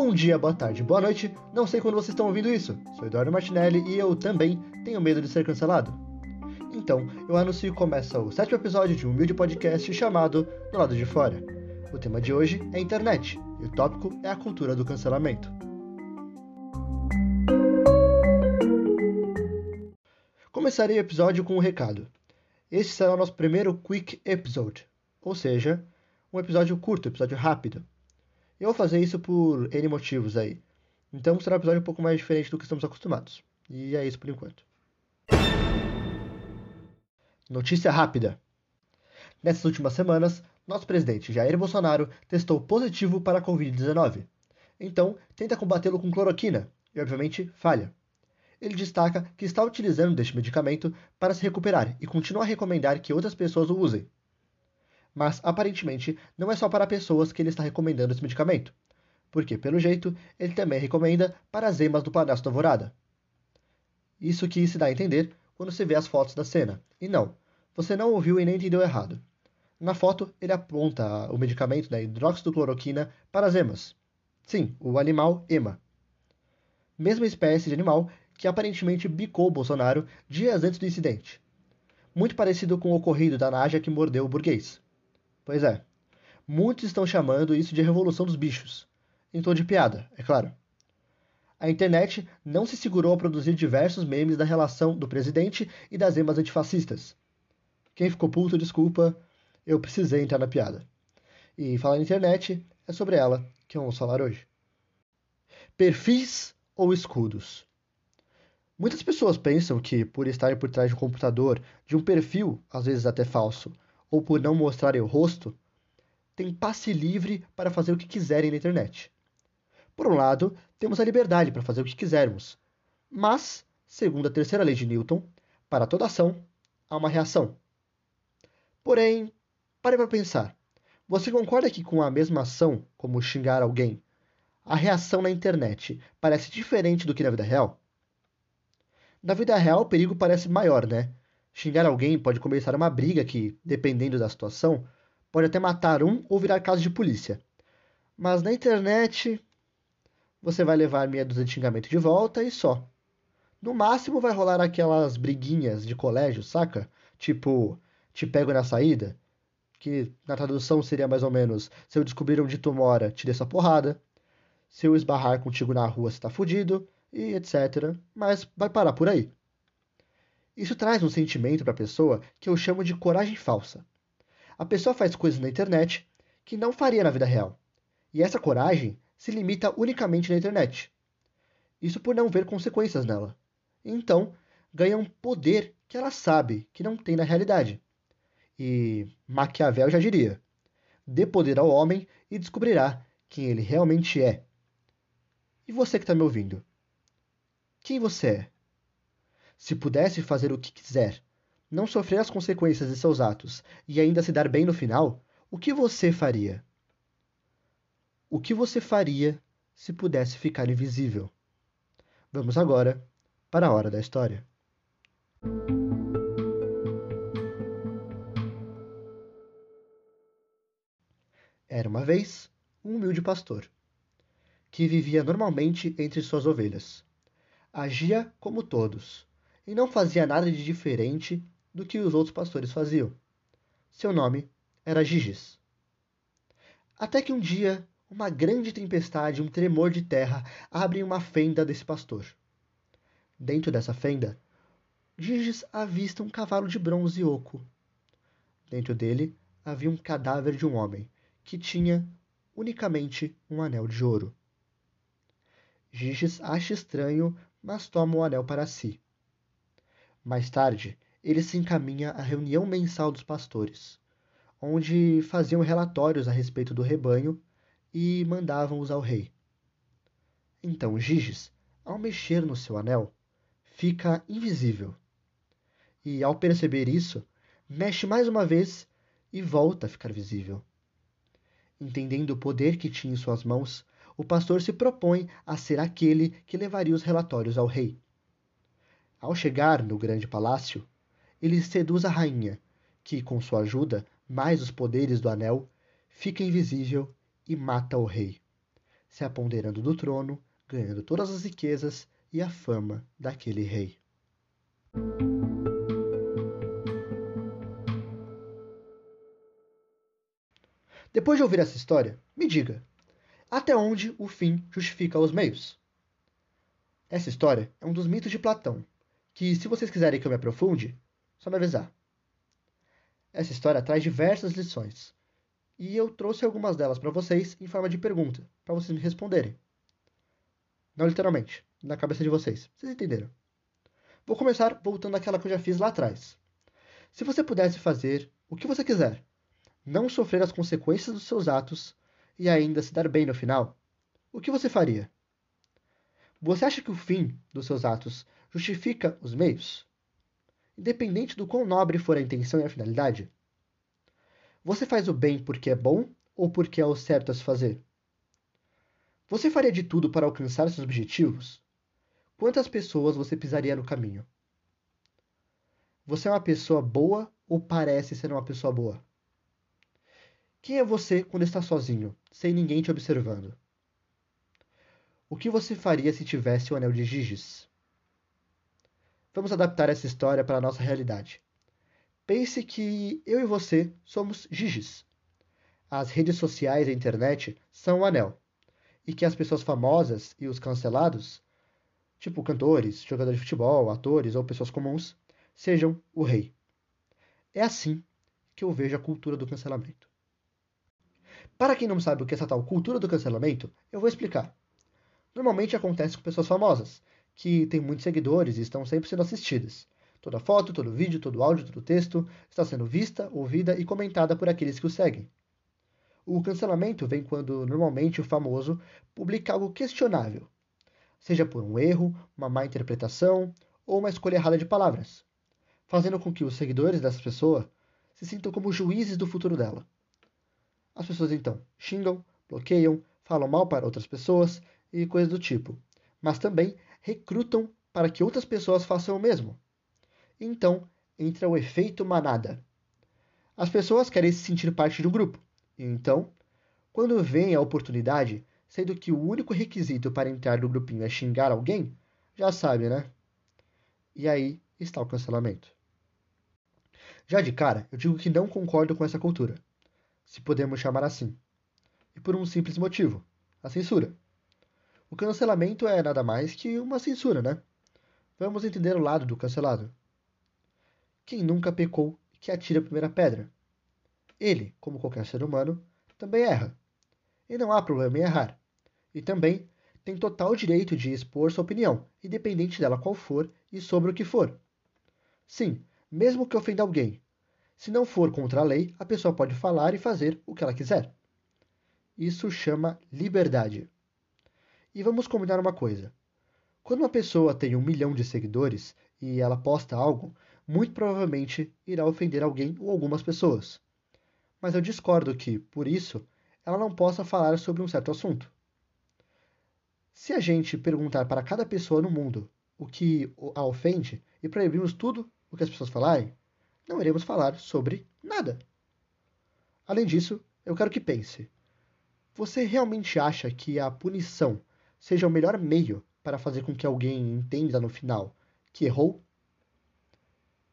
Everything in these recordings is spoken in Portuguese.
Bom dia, boa tarde, boa noite. Não sei quando vocês estão ouvindo isso. Sou Eduardo Martinelli e eu também tenho medo de ser cancelado. Então, eu anuncio que começa o sétimo episódio de um humilde podcast chamado Do Lado de Fora. O tema de hoje é internet e o tópico é a cultura do cancelamento. Começarei o episódio com um recado. Este será o nosso primeiro quick episode, ou seja, um episódio curto, episódio rápido. Eu vou fazer isso por N motivos aí. Então será um episódio um pouco mais diferente do que estamos acostumados. E é isso por enquanto. Notícia rápida. Nessas últimas semanas, nosso presidente Jair Bolsonaro testou positivo para a Covid-19. Então, tenta combatê-lo com cloroquina e, obviamente, falha. Ele destaca que está utilizando deste medicamento para se recuperar e continua a recomendar que outras pessoas o usem. Mas, aparentemente, não é só para pessoas que ele está recomendando esse medicamento, porque, pelo jeito, ele também recomenda para as emas do Palácio da Alvorada. Isso que se dá a entender quando se vê as fotos da cena. E não, você não ouviu e nem entendeu errado. Na foto, ele aponta o medicamento da hidroxicloroquina para as emas. Sim, o animal ema. Mesma espécie de animal que aparentemente bicou Bolsonaro dias antes do incidente. Muito parecido com o ocorrido da Naja que mordeu o burguês. Pois é, muitos estão chamando isso de revolução dos bichos. Em tom de piada, é claro. A internet não se segurou a produzir diversos memes da relação do presidente e das emas antifascistas. Quem ficou puto, desculpa, eu precisei entrar na piada. E falar na internet é sobre ela que vamos falar hoje. Perfis ou escudos? Muitas pessoas pensam que, por estarem por trás de um computador, de um perfil, às vezes até falso, ou por não mostrarem o rosto, têm passe livre para fazer o que quiserem na internet. Por um lado, temos a liberdade para fazer o que quisermos, mas, segundo a terceira lei de Newton, para toda ação há uma reação. Porém, Pare para pensar. Você concorda que com a mesma ação, como xingar alguém, a reação na internet parece diferente do que na vida real? Na vida real, o perigo parece maior, né? Xingar alguém pode começar uma briga que, dependendo da situação, pode até matar um ou virar caso de polícia. Mas na internet, você vai levar meia dúzia de xingamento de volta e só. No máximo vai rolar aquelas briguinhas de colégio, saca? Tipo, te pego na saída que na tradução seria mais ou menos: se eu descobrir onde tu mora, te dê essa porrada. Se eu esbarrar contigo na rua, você tá fudido, e etc. Mas vai parar por aí. Isso traz um sentimento para a pessoa que eu chamo de coragem falsa. A pessoa faz coisas na internet que não faria na vida real. E essa coragem se limita unicamente na internet. Isso por não ver consequências nela. Então, ganha um poder que ela sabe que não tem na realidade. E Maquiavel já diria: dê poder ao homem e descobrirá quem ele realmente é. E você que está me ouvindo? Quem você é? Se pudesse fazer o que quiser, não sofrer as consequências de seus atos e ainda se dar bem no final, o que você faria? O que você faria se pudesse ficar invisível? Vamos agora para a hora da história. Era uma vez um humilde pastor, que vivia normalmente entre suas ovelhas. Agia como todos, e não fazia nada de diferente do que os outros pastores faziam. Seu nome era Giges. Até que um dia, uma grande tempestade e um tremor de terra abrem uma fenda desse pastor. Dentro dessa fenda, Giges avista um cavalo de bronze oco. Dentro dele havia um cadáver de um homem, que tinha unicamente um anel de ouro. Giges acha estranho, mas toma o anel para si. Mais tarde, ele se encaminha à reunião mensal dos pastores, onde faziam relatórios a respeito do rebanho e mandavam-os ao rei. Então Giges, ao mexer no seu anel, fica invisível. E ao perceber isso, mexe mais uma vez e volta a ficar visível. Entendendo o poder que tinha em suas mãos, o pastor se propõe a ser aquele que levaria os relatórios ao rei. Ao chegar no grande palácio, ele seduz a rainha, que, com sua ajuda, mais os poderes do anel, fica invisível e mata o rei, se apoderando do trono, ganhando todas as riquezas e a fama daquele rei. Depois de ouvir essa história, me diga: até onde o fim justifica os meios? Essa história é um dos mitos de Platão, que, se vocês quiserem que eu me aprofunde, só me avisar. Essa história traz diversas lições, e eu trouxe algumas delas para vocês em forma de pergunta, para vocês me responderem. Não literalmente, na cabeça de vocês. Vocês entenderam? Vou começar voltando àquela que eu já fiz lá atrás. Se você pudesse fazer o que você quiser, não sofrer as consequências dos seus atos e ainda se dar bem no final, o que você faria? Você acha que o fim dos seus atos justifica os meios? Independente do quão nobre for a intenção e a finalidade? Você faz o bem porque é bom ou porque é o certo a se fazer? Você faria de tudo para alcançar seus objetivos? Quantas pessoas você pisaria no caminho? Você é uma pessoa boa ou parece ser uma pessoa boa? Quem é você quando está sozinho, sem ninguém te observando? O que você faria se tivesse o anel de Giges? Vamos adaptar essa história para a nossa realidade. Pense que eu e você somos Giges. As redes sociais e a internet são o anel e que as pessoas famosas e os cancelados, tipo cantores, jogadores de futebol, atores ou pessoas comuns, sejam o rei. É assim que eu vejo a cultura do cancelamento. Para quem não sabe o que é essa tal cultura do cancelamento, eu vou explicar. Normalmente acontece com pessoas famosas, que têm muitos seguidores e estão sempre sendo assistidas. Toda foto, todo vídeo, todo áudio, todo texto está sendo vista, ouvida e comentada por aqueles que o seguem. O cancelamento vem quando normalmente o famoso publica algo questionável, seja por um erro, uma má interpretação ou uma escolha errada de palavras, fazendo com que os seguidores dessa pessoa se sintam como juízes do futuro dela. As pessoas então xingam, bloqueiam, falam mal para outras pessoas e coisas do tipo, mas também recrutam para que outras pessoas façam o mesmo. Então entra o efeito manada. As pessoas querem se sentir parte de um grupo, então, quando vem a oportunidade, sendo que o único requisito para entrar no grupinho é xingar alguém, já sabe, né? E aí está o cancelamento. Já de cara, eu digo que não concordo com essa cultura, se podemos chamar assim. E por um simples motivo: a censura. O cancelamento é nada mais que uma censura, né? Vamos entender o lado do cancelado. Quem nunca pecou que atira a primeira pedra? Ele, como qualquer ser humano, também erra. E não há problema em errar. E também tem total direito de expor sua opinião, independente dela qual for e sobre o que for. Sim, mesmo que ofenda alguém. Se não for contra a lei, a pessoa pode falar e fazer o que ela quiser. Isso chama liberdade. E vamos combinar uma coisa. Quando uma pessoa tem um milhão de seguidores e ela posta algo, muito provavelmente irá ofender alguém ou algumas pessoas mas eu discordo que, por isso, ela não possa falar sobre um certo assunto. Se a gente perguntar para cada pessoa no mundo o que a ofende e proibirmos tudo o que as pessoas falarem, não iremos falar sobre nada. Além disso, eu quero que pense: você realmente acha que a punição seja o melhor meio para fazer com que alguém entenda no final que errou?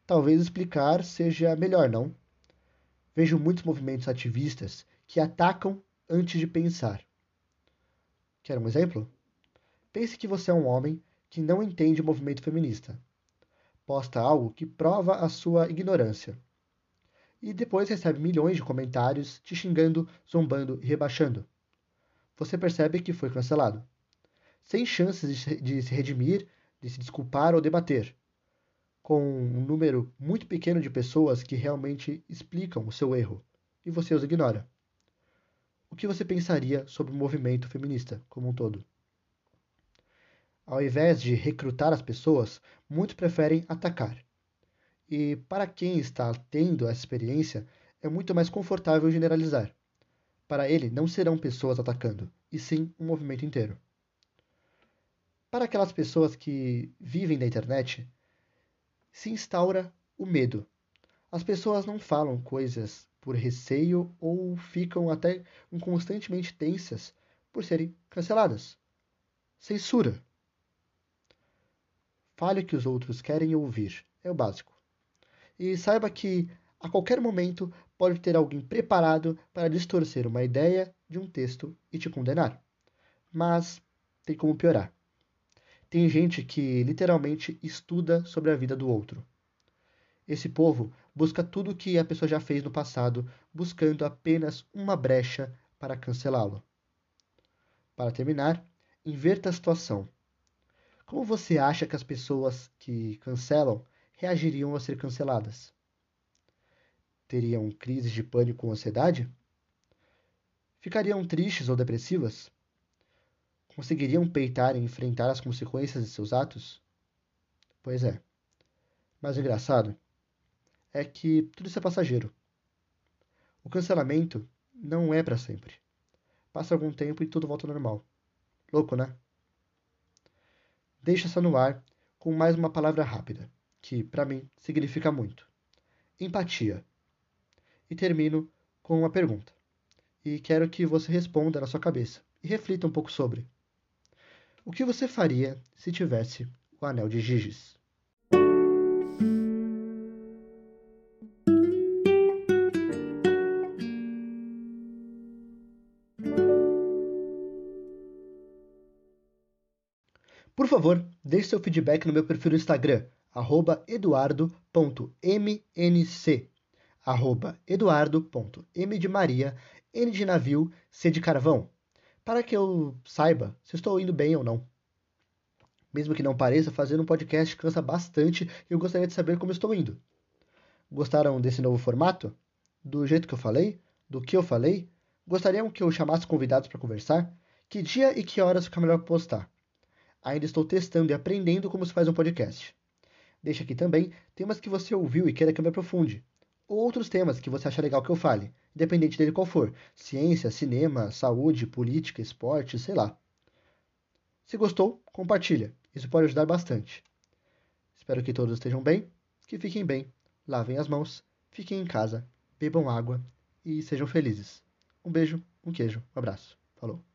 Talvez explicar seja melhor, não? Vejo muitos movimentos ativistas que atacam antes de pensar. Quer um exemplo? Pense que você é um homem que não entende o movimento feminista. Posta algo que prova a sua ignorância. E depois recebe milhões de comentários te xingando, zombando e rebaixando. Você percebe que foi cancelado. Sem chances de se redimir, de se desculpar ou debater com um número muito pequeno de pessoas que realmente explicam o seu erro e você os ignora. O que você pensaria sobre o movimento feminista como um todo? Ao invés de recrutar as pessoas, muitos preferem atacar. E para quem está tendo essa experiência, é muito mais confortável generalizar. Para ele, não serão pessoas atacando, e sim um movimento inteiro. Para aquelas pessoas que vivem da internet, se instaura o medo. As pessoas não falam coisas por receio ou ficam até constantemente tensas por serem canceladas. Censura. Fale o que os outros querem ouvir. É o básico. E saiba que a qualquer momento pode ter alguém preparado para distorcer uma ideia de um texto e te condenar. Mas tem como piorar. Tem gente que literalmente estuda sobre a vida do outro. Esse povo busca tudo o que a pessoa já fez no passado, buscando apenas uma brecha para cancelá-lo. Para terminar, inverta a situação. Como você acha que as pessoas que cancelam reagiriam a ser canceladas? Teriam crises de pânico ou ansiedade? Ficariam tristes ou depressivas? Conseguiriam peitar e enfrentar as consequências de seus atos? Pois é. Mas o engraçado é que tudo isso é passageiro. O cancelamento não é para sempre. Passa algum tempo e tudo volta ao normal. Louco, né? Deixa só no ar com mais uma palavra rápida, que para mim significa muito: empatia. E termino com uma pergunta. E quero que você responda na sua cabeça e reflita um pouco sobre. O que você faria se tivesse o anel de Giges? Por favor, deixe seu feedback no meu perfil no Instagram, eduardo.mnc, eduardo.m de Maria, N de navio, C de carvão, para que eu saiba se estou indo bem ou não. Mesmo que não pareça, fazer um podcast cansa bastante e eu gostaria de saber como estou indo. Gostaram desse novo formato? Do jeito que eu falei? Do que eu falei? Gostariam que eu chamasse convidados para conversar? Que dia e que horas fica melhor postar? Ainda estou testando e aprendendo como se faz um podcast. Deixa aqui também temas que você ouviu e queira que eu me aprofunde. Ou outros temas que você acha legal que eu fale, independente dele qual for. Ciência, cinema, saúde, política, esporte, sei lá. Se gostou, compartilha. Isso pode ajudar bastante. Espero que todos estejam bem, que fiquem bem, lavem as mãos, fiquem em casa, bebam água e sejam felizes. Um beijo, um queijo, um abraço. Falou.